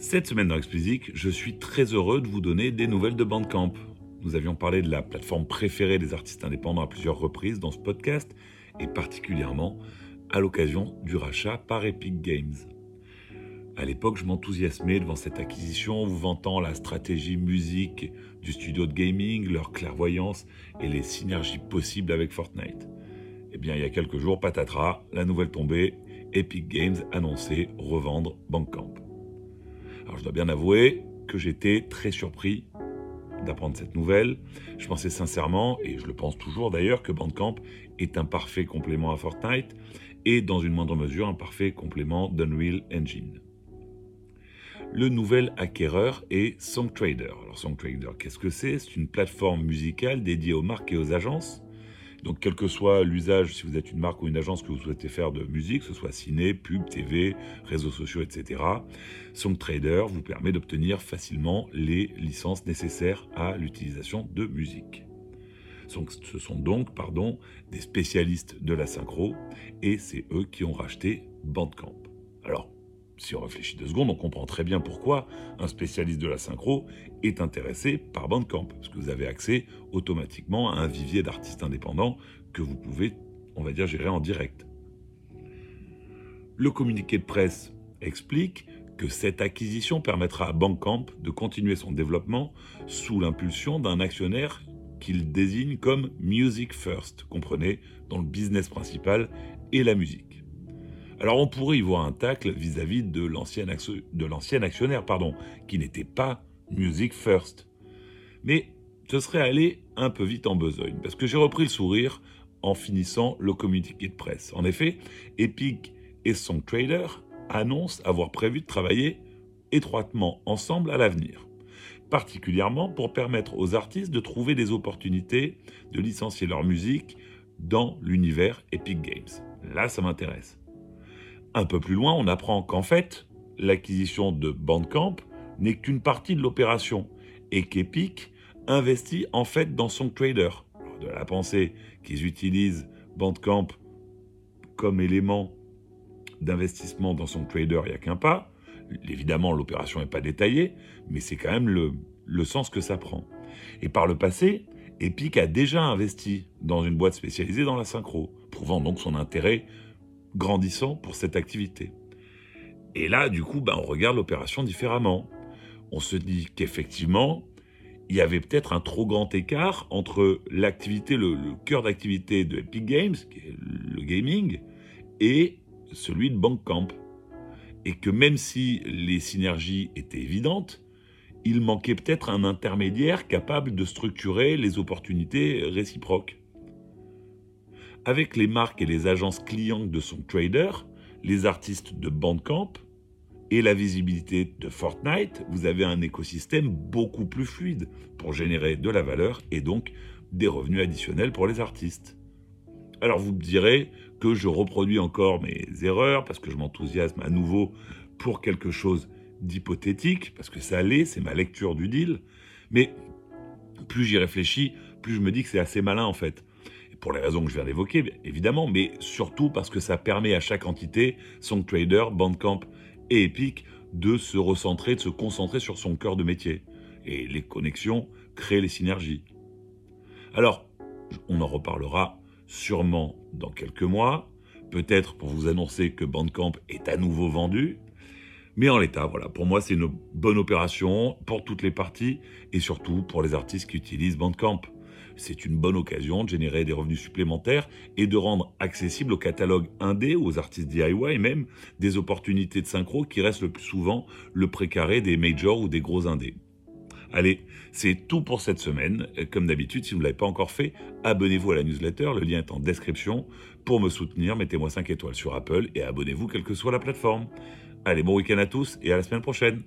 Cette semaine dans Explicit, je suis très heureux de vous donner des nouvelles de Bandcamp. Nous avions parlé de la plateforme préférée des artistes indépendants à plusieurs reprises dans ce podcast, et particulièrement à l'occasion du rachat par Epic Games. À l'époque, je m'enthousiasmais devant cette acquisition, vous vantant la stratégie musique du studio de gaming, leur clairvoyance et les synergies possibles avec Fortnite. Eh bien, il y a quelques jours, patatras, la nouvelle tombée, Epic Games annonçait revendre Bandcamp. Je dois bien avouer que j'étais très surpris d'apprendre cette nouvelle. Je pensais sincèrement, et je le pense toujours d'ailleurs, que Bandcamp est un parfait complément à Fortnite et dans une moindre mesure un parfait complément d'Unreal Engine. Le nouvel acquéreur est Songtrader. Alors Songtrader, qu'est-ce que c'est? C'est une plateforme musicale dédiée aux marques et aux agences donc, quel que soit l'usage, si vous êtes une marque ou une agence que vous souhaitez faire de musique, que ce soit ciné, pub, TV, réseaux sociaux, etc., SongTrader vous permet d'obtenir facilement les licences nécessaires à l'utilisation de musique. Ce sont donc pardon, des spécialistes de la synchro et c'est eux qui ont racheté Bandcamp. Alors, si on réfléchit deux secondes, on comprend très bien pourquoi un spécialiste de la synchro est intéressé par Bandcamp, parce que vous avez accès automatiquement à un vivier d'artistes indépendants que vous pouvez, on va dire, gérer en direct. Le communiqué de presse explique que cette acquisition permettra à Bandcamp de continuer son développement sous l'impulsion d'un actionnaire qu'il désigne comme Music First, comprenez, dont le business principal est la musique. Alors on pourrait y voir un tacle vis-à-vis de l'ancien actionnaire, pardon, qui n'était pas Music First. Mais ce serait allé un peu vite en besogne, parce que j'ai repris le sourire en finissant le communiqué de presse. En effet, Epic et son trader annoncent avoir prévu de travailler étroitement ensemble à l'avenir, particulièrement pour permettre aux artistes de trouver des opportunités de licencier leur musique dans l'univers Epic Games. Là, ça m'intéresse. Un peu plus loin, on apprend qu'en fait, l'acquisition de Bandcamp n'est qu'une partie de l'opération et qu'Epic investit en fait dans son trader. de la pensée qu'ils utilisent Bandcamp comme élément d'investissement dans son trader, il n'y a qu'un pas. Évidemment, l'opération n'est pas détaillée, mais c'est quand même le, le sens que ça prend. Et par le passé, Epic a déjà investi dans une boîte spécialisée dans la synchro, prouvant donc son intérêt grandissant pour cette activité. Et là, du coup, ben, on regarde l'opération différemment. On se dit qu'effectivement, il y avait peut-être un trop grand écart entre l'activité, le, cœur d'activité de Epic Games, qui est le gaming, et celui de Bandcamp. Et que même si les synergies étaient évidentes, il manquait peut-être un intermédiaire capable de structurer les opportunités réciproques. Avec les marques et les agences clients de son trader, les artistes de Bandcamp et la visibilité de Fortnite, vous avez un écosystème beaucoup plus fluide pour générer de la valeur et donc des revenus additionnels pour les artistes. Alors vous me direz que je reproduis encore mes erreurs parce que je m'enthousiasme à nouveau pour quelque chose d'hypothétique, parce que ça l'est, c'est ma lecture du deal, mais plus j'y réfléchis, plus je me dis que c'est assez malin en fait pour les raisons que je viens d'évoquer, évidemment, mais surtout parce que ça permet à chaque entité, son trader, Bandcamp et Epic, de se recentrer, de se concentrer sur son cœur de métier. Et les connexions créent les synergies. Alors, on en reparlera sûrement dans quelques mois, peut-être pour vous annoncer que Bandcamp est à nouveau vendu. Mais en l'état, voilà, pour moi c'est une bonne opération pour toutes les parties et surtout pour les artistes qui utilisent Bandcamp c'est une bonne occasion de générer des revenus supplémentaires et de rendre accessible au catalogue indé, aux artistes DIY même, des opportunités de synchro qui restent le plus souvent le précaré des majors ou des gros indés. Allez, c'est tout pour cette semaine. Comme d'habitude, si vous ne l'avez pas encore fait, abonnez-vous à la newsletter, le lien est en description. Pour me soutenir, mettez-moi 5 étoiles sur Apple et abonnez-vous quelle que soit la plateforme. Allez, bon week-end à tous et à la semaine prochaine.